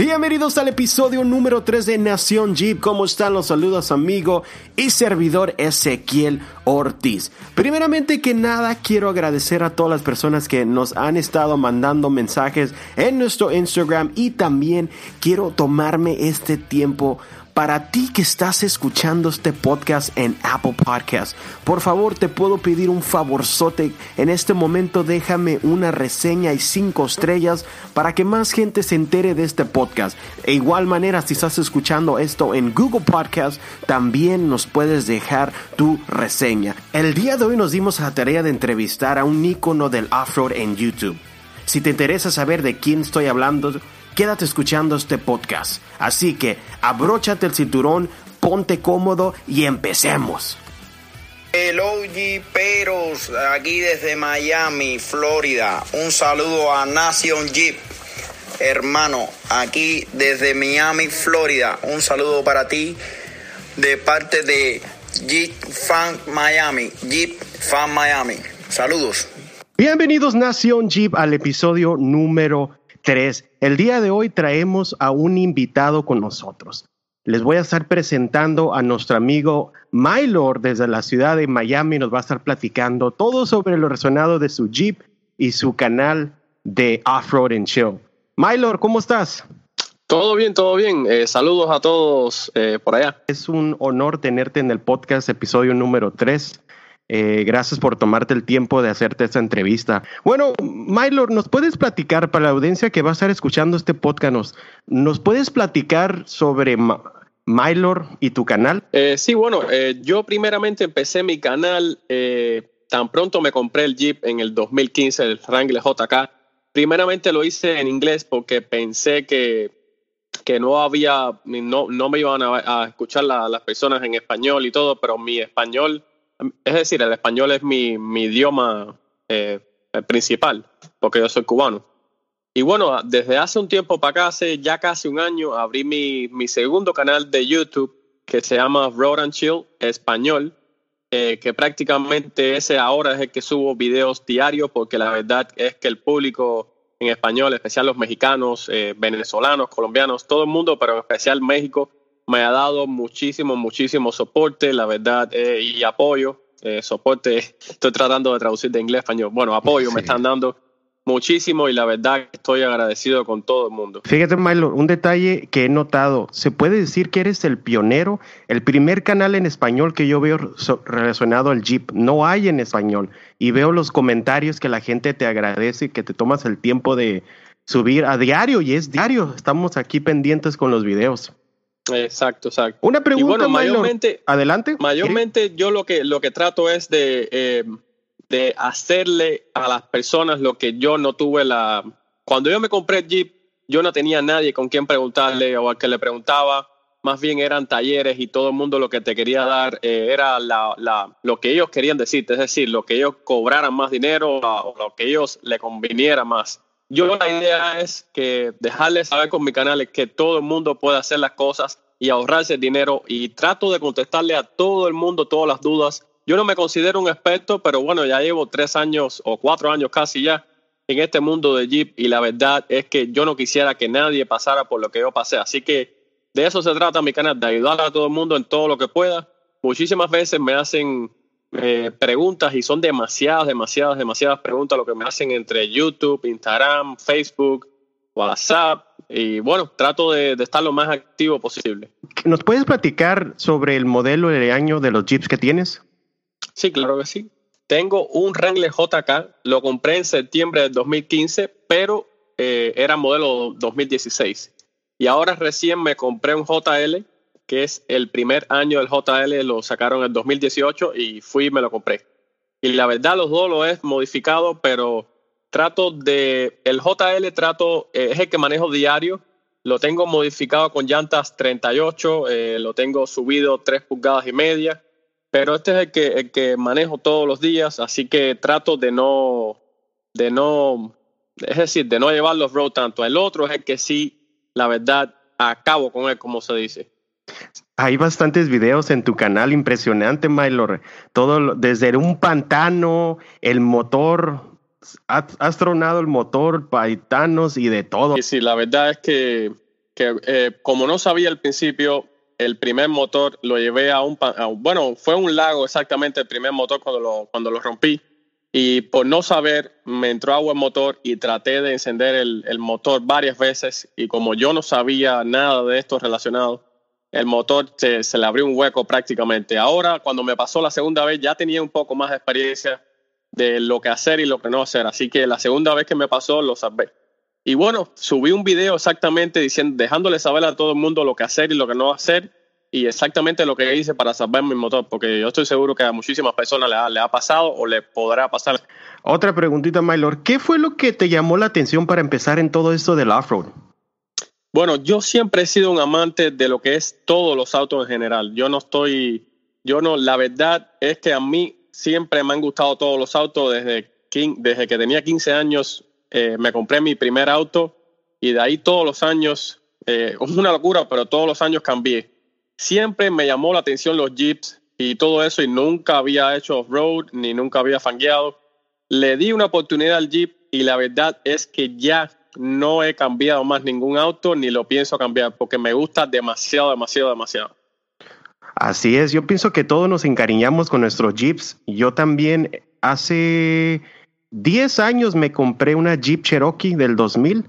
Bienvenidos al episodio número 3 de Nación Jeep. ¿Cómo están? Los saludos amigo y servidor Ezequiel Ortiz. Primeramente que nada, quiero agradecer a todas las personas que nos han estado mandando mensajes en nuestro Instagram y también quiero tomarme este tiempo para ti que estás escuchando este podcast en Apple Podcast, por favor te puedo pedir un favorzote. En este momento déjame una reseña y cinco estrellas para que más gente se entere de este podcast. E igual manera, si estás escuchando esto en Google Podcast, también nos puedes dejar tu reseña. El día de hoy nos dimos la tarea de entrevistar a un ícono del off-road en YouTube. Si te interesa saber de quién estoy hablando, quédate escuchando este podcast. Así que abróchate el cinturón, ponte cómodo y empecemos. El OG Peros, aquí desde Miami, Florida. Un saludo a Nation Jeep. Hermano, aquí desde Miami, Florida. Un saludo para ti de parte de Jeep Fan Miami. Jeep Fan Miami. Saludos. Bienvenidos Nación Jeep al episodio número 3. El día de hoy traemos a un invitado con nosotros. Les voy a estar presentando a nuestro amigo Mylor desde la ciudad de Miami. Nos va a estar platicando todo sobre lo resonado de su Jeep y su canal de Off-Road and Chill. Mylor, ¿cómo estás? Todo bien, todo bien. Eh, saludos a todos eh, por allá. Es un honor tenerte en el podcast, episodio número 3. Eh, gracias por tomarte el tiempo de hacerte esta entrevista. Bueno, Mylor, ¿nos puedes platicar para la audiencia que va a estar escuchando este podcast? ¿Nos, puedes platicar sobre Mylor y tu canal? Eh, sí, bueno, eh, yo primeramente empecé mi canal tan pronto me compré el Jeep en el 2015, el Wrangler JK. Primeramente lo hice en inglés porque pensé que, que no había, no, no me iban a, escuchar las personas en español y todo, pero mi español es decir, el español es mi, idioma eh, principal, porque yo soy cubano. Y bueno, desde hace un tiempo para acá, hace ya casi un año, abrí mi, mi segundo canal de YouTube que se llama Road and Chill Español, eh, que prácticamente ese ahora es el que subo videos diarios, porque la verdad es que el público en español, especial los mexicanos, eh, venezolanos, colombianos, todo el mundo, pero en especial México, me ha dado muchísimo, muchísimo soporte, la verdad, eh, y apoyo. Eh, soporte, estoy tratando de traducir de inglés a español. Bueno, apoyo me están dando muchísimo y la verdad estoy agradecido con todo el mundo. Fíjate, Milo, un detalle que he notado, se puede decir que eres el pionero, el primer canal en español que yo veo relacionado al Jeep, no hay en español y veo los comentarios que la gente te agradece y que te tomas el tiempo de subir a diario y es diario, estamos aquí pendientes con los videos. Exacto, exacto. Una pregunta, mayormente, adelante. Mayormente yo lo que, lo que trato es de, eh, de hacerle a las personas lo que yo no tuve la... Cuando yo me compré Jeep, yo no tenía nadie con quien preguntarle o al que le preguntaba. Más bien eran talleres y todo el mundo lo que te quería dar eh, era la, la, lo que ellos querían decirte, es decir, lo que ellos cobraran más dinero o lo que ellos le conviniera más. Yo la idea es que dejarles saber con mi canal que todo el mundo puede hacer las cosas y ahorrarse dinero y trato de contestarle a todo el mundo todas las dudas. Yo no me considero un experto, pero bueno, ya llevo tres años o cuatro años casi ya en este mundo de Jeep y la verdad es que yo no quisiera que nadie pasara por lo que yo pasé. Así que de eso se trata mi canal, de ayudar a todo el mundo en todo lo que pueda. Muchísimas veces me hacen eh, preguntas y son demasiadas, demasiadas, demasiadas preguntas lo que me hacen entre YouTube, Instagram, Facebook, WhatsApp. Y bueno, trato de, estar lo más activo posible. ¿Nos puedes platicar sobre el modelo de año de los Jeeps que tienes? Sí, claro que sí. Tengo un Wrangler JK, lo compré en septiembre del 2015, pero eh, era modelo 2016. Y ahora recién me compré un JL que es el primer año del JL, lo sacaron en 2018 y fui y me lo compré. Y la verdad los dos lo he modificado, pero trato de, el JL trato, eh, es el que manejo diario, lo tengo modificado con llantas 38, eh, lo tengo subido 3 pulgadas y media, pero este es el que, el que manejo todos los días, así que trato de no, de no, es decir, de no llevar los road tanto. El otro es el que sí, la verdad, acabo con él, como se dice. Hay bastantes videos en tu canal, impresionante, Mylor. Todo desde un pantano, el motor, has, tronado el motor, paitanos y de todo. Sí, sí, la verdad es que que eh, como no sabía al principio, el primer motor lo llevé a un, bueno, fue un lago exactamente el primer motor cuando lo, cuando lo rompí. Y por no saber, me entró agua el motor y traté de encender el, el, motor varias veces. Y como yo no sabía nada de esto relacionado, el motor se, le abrió un hueco prácticamente. Ahora, cuando me pasó la segunda vez, ya tenía un poco más de experiencia de lo que hacer y lo que no hacer. Así que la segunda vez que me pasó, lo salvé. Y bueno, subí un video exactamente diciendo, dejándole saber a todo el mundo lo que hacer y lo que no hacer y exactamente lo que hice para salvar mi motor, porque yo estoy seguro que a muchísimas personas le ha, pasado o le podrá pasar. Otra preguntita, Mylor, ¿qué fue lo que te llamó la atención para empezar en todo esto del off-road? Bueno, yo siempre he sido un amante de lo que es todos los autos en general. Yo no estoy, yo no, la verdad es que a mí siempre me han gustado todos los autos desde, que tenía 15 años eh, me compré mi primer auto y de ahí todos los años, eh, es una locura, pero todos los años cambié. Siempre me llamó la atención los Jeeps y todo eso y nunca había hecho off-road ni nunca había fangueado. Le di una oportunidad al Jeep y la verdad es que ya no he cambiado más ningún auto ni lo pienso cambiar porque me gusta demasiado, demasiado, demasiado. Así es, yo pienso que todos nos encariñamos con nuestros Jeeps. Yo también hace 10 años me compré una Jeep Cherokee del 2000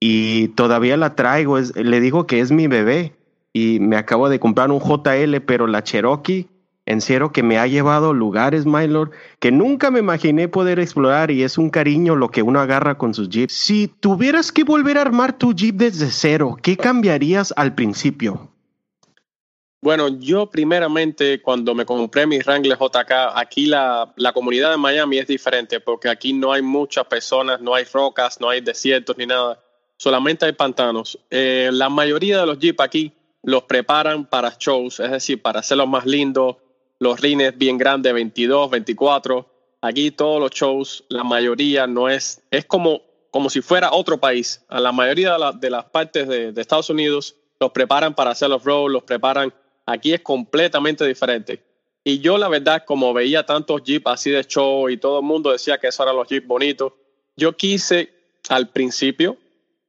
y todavía la traigo. le digo que es mi bebé y me acabo de comprar un JL, pero la Cherokee, en serio que me ha llevado lugares, my lord, que nunca me imaginé poder explorar y es un cariño lo que uno agarra con sus Jeeps. Si tuvieras que volver a armar tu Jeep desde cero, ¿qué cambiarías al principio? Bueno, yo primeramente cuando me compré mi Wrangler JK, aquí la, la, comunidad de Miami es diferente porque aquí no hay muchas personas, no hay rocas, no hay desiertos ni nada, solamente hay pantanos. Eh, la mayoría de los Jeep aquí los preparan para shows, es decir, para hacerlos más lindos, los rines bien grandes, 22, 24. Aquí todos los shows, la mayoría no es, es como, como si fuera otro país. A la mayoría de, las partes de, de Estados Unidos los preparan para hacer los roads, los preparan Aquí es completamente diferente. Y yo la verdad, como veía tantos Jeeps así de show y todo el mundo decía que esos eran los Jeeps bonitos, yo quise al principio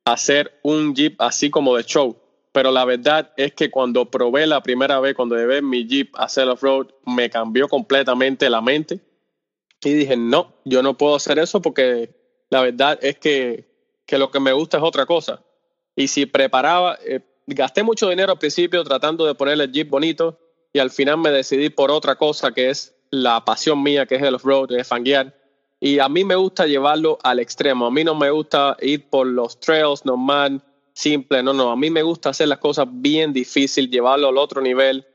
hacer un Jeep así como de show. Pero la verdad es que cuando probé la primera vez, cuando llevé mi Jeep a hacer off-road, me cambió completamente la mente. Y dije, no, yo no puedo hacer eso porque la verdad es que, que lo que me gusta es otra cosa. Y si preparaba, eh, gasté mucho dinero al principio tratando de ponerle el Jeep bonito y al final me decidí por otra cosa que es la pasión mía, que es el off-road, es fanguear. Y a mí me gusta llevarlo al extremo. A mí no me gusta ir por los trails normal, simple. No, no. A mí me gusta hacer las cosas bien difícil, llevarlo al otro nivel.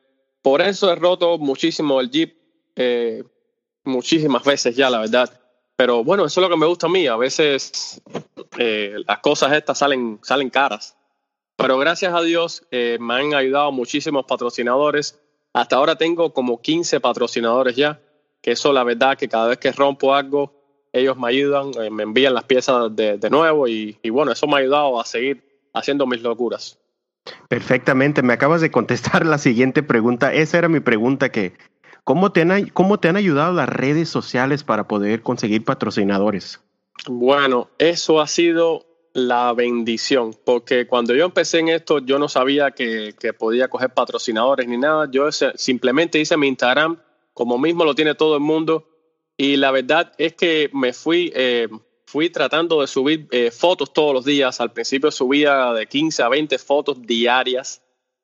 Por eso he roto muchísimo el Jeep, eh, muchísimas veces ya, la verdad. Pero bueno, eso es lo que me gusta a mí. A veces eh, las cosas estas salen, salen caras. Pero gracias a Dios eh, me han ayudado muchísimos patrocinadores. Hasta ahora tengo como 15 patrocinadores ya, que eso la verdad que cada vez que rompo algo, ellos me ayudan, eh, me envían las piezas de, nuevo y, bueno, eso me ha ayudado a seguir haciendo mis locuras. Perfectamente, me acabas de contestar la siguiente pregunta. Esa era mi pregunta que, ¿cómo te han, cómo te han ayudado las redes sociales para poder conseguir patrocinadores? Bueno, eso ha sido la bendición, porque cuando yo empecé en esto, yo no sabía que, podía coger patrocinadores ni nada. Yo simplemente hice mi Instagram, como mismo lo tiene todo el mundo, y la verdad es que me fui, eh, fui tratando de subir eh, fotos todos los días. Al principio subía de 15 a 20 fotos diarias,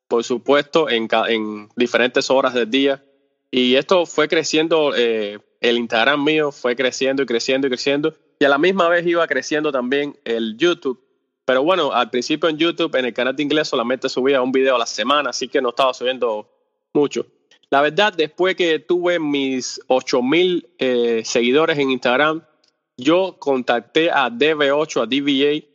por supuesto, en, en diferentes horas del día. Y esto fue creciendo, eh, el Instagram mío fue creciendo y creciendo y creciendo y a la misma vez iba creciendo también el YouTube. Pero bueno, al principio en YouTube, en el canal de inglés, solamente subía un video a la semana, así que no estaba subiendo mucho. La verdad, después que tuve mis 8000 eh, seguidores en Instagram, yo contacté a DV8, a DVA,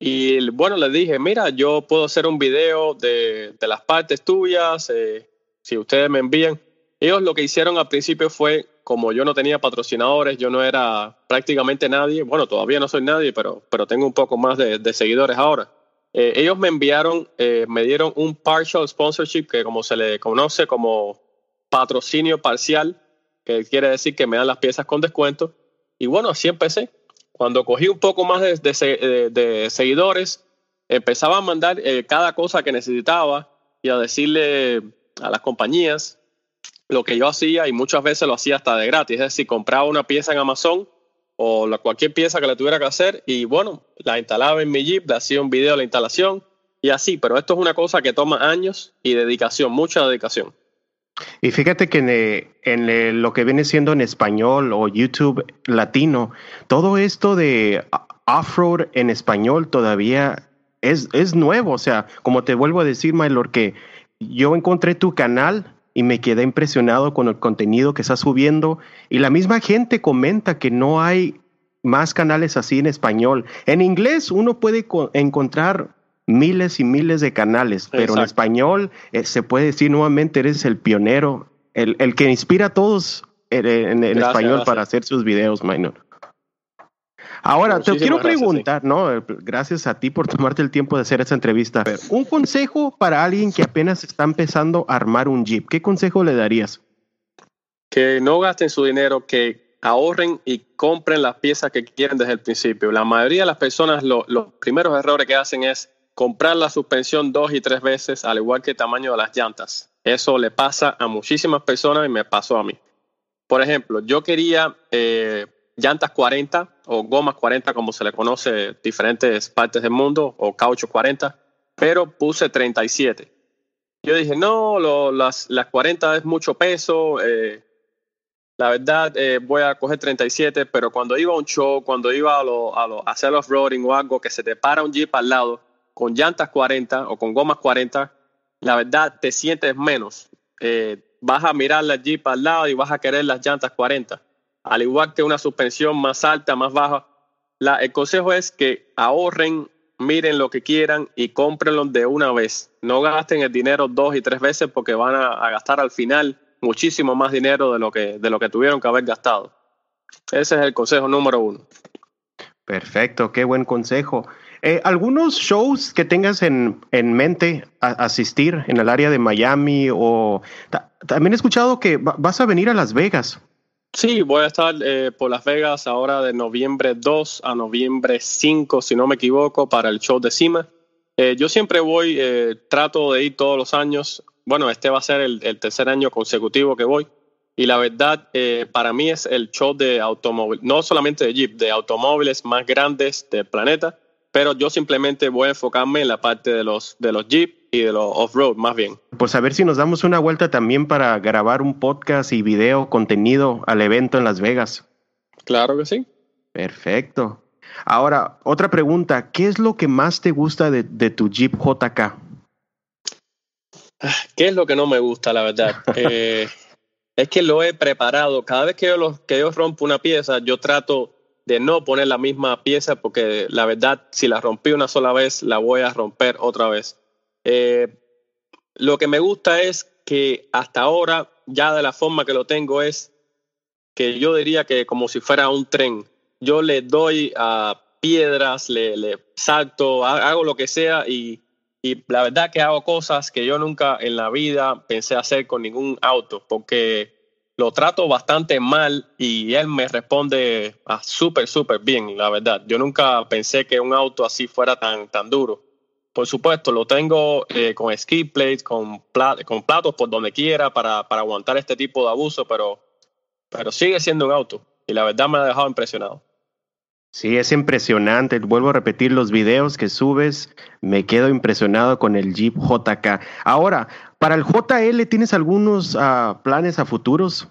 y bueno, les dije, mira, yo puedo hacer un video de, de las partes tuyas, eh, si ustedes me envían. Ellos lo que hicieron al principio fue como yo no tenía patrocinadores, yo no era prácticamente nadie, bueno, todavía no soy nadie, pero, pero tengo un poco más de, seguidores ahora. Eh, ellos me enviaron, eh, me dieron un partial sponsorship, que como se le conoce como patrocinio parcial, que quiere decir que me dan las piezas con descuento. Y bueno, así empecé. Cuando cogí un poco más de, seguidores, empezaba a mandar eh, cada cosa que necesitaba y a decirle a las compañías lo que yo hacía y muchas veces lo hacía hasta de gratis. Es decir, compraba una pieza en Amazon o la, cualquier pieza que le tuviera que hacer y bueno, la instalaba en mi Jeep, le hacía un video de la instalación y así, pero esto es una cosa que toma años y dedicación, mucha dedicación. Y fíjate que en, eh, eh, lo que viene siendo en español o YouTube latino, todo esto de off-road en español todavía es, es nuevo. O sea, como te vuelvo a decir, Mylord, que yo encontré tu canal y me quedé impresionado con el contenido que estás subiendo. Y la misma gente comenta que no hay más canales así en español. En inglés uno puede encontrar miles y miles de canales, pero en español eh, se puede decir nuevamente eres el pionero, el, el que inspira a todos en, español para hacer sus videos, Minor. Ahora, te quiero preguntar, ¿no? Gracias a ti por tomarte el tiempo de hacer esta entrevista. Un consejo para alguien que apenas está empezando a armar un Jeep, ¿qué consejo le darías? Que no gasten su dinero, que ahorren y compren las piezas que quieren desde el principio. La mayoría de las personas, los primeros errores que hacen es comprar la suspensión dos y tres veces, al igual que el tamaño de las llantas. Eso le pasa a muchísimas personas y me pasó a mí. Por ejemplo, yo quería eh, llantas 40 o gomas 40, como se le conoce en diferentes partes del mundo, o caucho 40, pero puse 37. Yo dije, no, las, las 40 es mucho peso, eh, la verdad eh, voy a coger 37, pero cuando iba a un show, cuando iba a, lo, a, lo, a hacer off-roading o algo, que se te para un jeep al lado, con llantas 40 o con gomas 40, la verdad te sientes menos. Eh, vas a mirar la Jeep al lado y vas a querer las llantas 40. Al igual que una suspensión más alta, más baja. La, el consejo es que ahorren, miren lo que quieran y cómprenlo de una vez. No gasten el dinero dos y tres veces porque van a, a gastar al final muchísimo más dinero de lo, que, de lo que tuvieron que haber gastado. Ese es el consejo número uno. Perfecto, qué buen consejo. Eh, ¿Algunos shows que tengas en, en mente asistir en el área de Miami o también he escuchado que vas a venir a Las Vegas? Sí, voy a estar eh, por Las Vegas ahora de noviembre 2 a noviembre 5, si no me equivoco, para el show de Cima. Eh, yo siempre voy, trato de ir todos los años. Bueno, este va a ser el, el tercer año consecutivo que voy. Y la verdad, para mí es el show de automóviles, no solamente de Jeep, de automóviles más grandes del planeta pero yo simplemente voy a enfocarme en la parte de los, de los Jeep y de los off-road más bien. Pues a ver si nos damos una vuelta también para grabar un podcast y video, contenido al evento en Las Vegas. Claro que sí. Perfecto. Ahora, otra pregunta, ¿qué es lo que más te gusta de, tu Jeep JK? ¿Qué es lo que no me gusta, la verdad? Eh, es que lo he preparado. Cada vez que yo, que yo rompo una pieza, yo trato de no poner la misma pieza porque la verdad, si la rompí una sola vez, la voy a romper otra vez. Eh, lo que me gusta es que hasta ahora, ya de la forma que lo tengo, es que yo diría que como si fuera un tren. Yo le doy a piedras, le, le salto, hago lo que sea y, y la verdad que hago cosas que yo nunca en la vida pensé hacer con ningún auto, porque lo trato bastante mal y él me responde ah, súper, súper bien, la verdad. Yo nunca pensé que un auto así fuera tan, tan duro. Por supuesto, lo tengo eh, con ski plates, con, con platos por donde quiera para, para aguantar este tipo de abuso, pero, pero sigue siendo un auto y la verdad me ha dejado impresionado. Sí, es impresionante. Vuelvo a repetir los videos que subes. Me quedo impresionado con el Jeep JK. Ahora, para el JL, ¿tienes algunos uh, planes a futuros?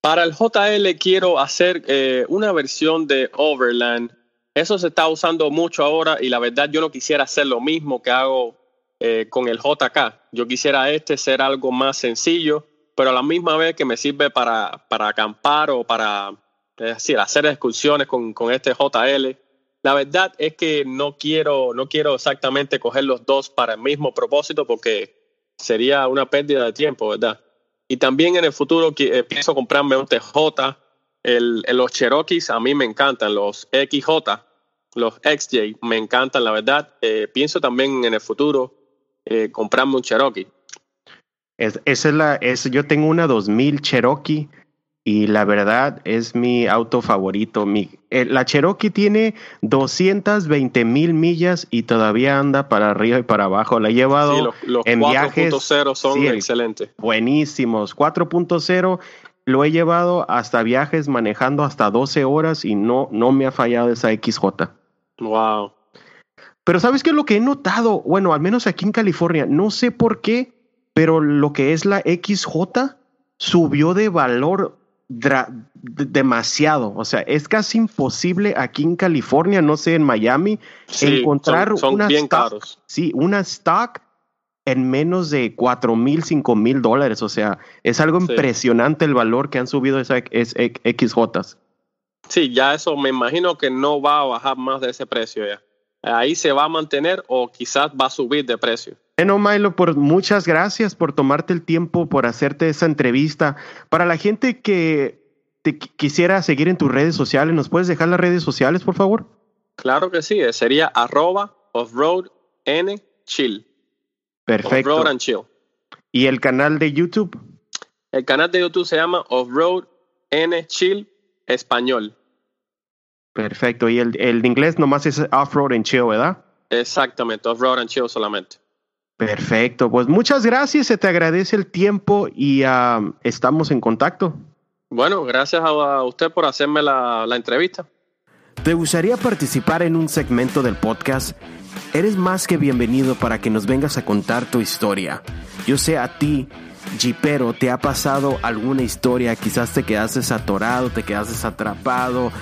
Para el JL quiero hacer eh, una versión de Overland. Eso se está usando mucho ahora y la verdad yo no quisiera hacer lo mismo que hago eh, con el JK. Yo quisiera este ser algo más sencillo, pero a la misma vez que me sirve para, para acampar o para es decir, hacer excursiones con, con, este JL. La verdad es que no quiero, no quiero exactamente coger los dos para el mismo propósito porque sería una pérdida de tiempo, ¿verdad? Y también en el futuro eh, pienso comprarme un TJ. El, los Cherokees a mí me encantan, los XJ, los XJ me encantan, la verdad. Eh, pienso también en el futuro eh, comprarme un Cherokee. Es, esa es la, es, yo tengo una 2000 Cherokee y la verdad es mi auto favorito. Mi, eh, la Cherokee tiene 220 mil millas y todavía anda para arriba y para abajo. La he llevado Sí, los, los en viajes 4.0 son sí, excelentes. buenísimos. 4.0 lo he llevado hasta viajes manejando hasta 12 horas y no, no me ha fallado esa XJ. Wow. Pero ¿sabes qué es lo que he notado? Bueno, al menos aquí en California, no sé por qué, pero lo que es la XJ subió de valor demasiado. O sea, es casi imposible aquí en California, no sé, en Miami, Sí, encontrar son, son una bien stock, caros. Sí, una stock en menos de cuatro mil, cinco mil dólares. O sea, es algo Sí. impresionante el valor que han subido esas es- XJs. Sí, ya eso me imagino que no va a bajar más de ese precio ya. Ahí se va a mantener o quizás va a subir de precio. Bueno, Milo, por, muchas gracias por tomarte el tiempo, por hacerte esa entrevista. Para la gente que te qui- quisiera seguir en tus redes sociales, ¿nos puedes dejar las redes sociales, por favor? Claro que sí, eh, sería arroba offroad n chill. Perfecto. Offroad and chill. ¿Y el canal de YouTube? El canal de YouTube se llama Offroad N Chill Español. Perfecto. Y el, el de inglés nomás es Off-Road and Chill, ¿verdad? Exactamente, Offroad and Chill solamente. Perfecto. Pues muchas gracias, se te agradece el tiempo y ah, estamos en contacto. Bueno, gracias a, usted por hacerme la, la entrevista. ¿Te gustaría participar en un segmento del podcast? Eres más que bienvenido para que nos vengas a contar tu historia. Yo sé a ti, Jeepero, te ha pasado alguna historia, quizás te quedaste atorado, te quedaste atrapado,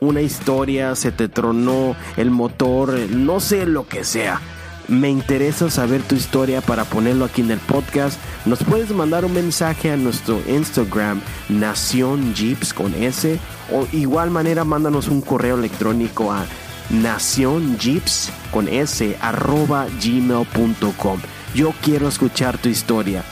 una historia, se te tronó el motor, no sé lo que sea. Me interesa saber tu historia para ponerlo aquí en el podcast. Nos puedes mandar un mensaje a nuestro Instagram, Nación Jeeps con S, o igual manera mándanos un correo electrónico a nacionjeeps con S arroba gmail.com. Yo quiero escuchar tu historia.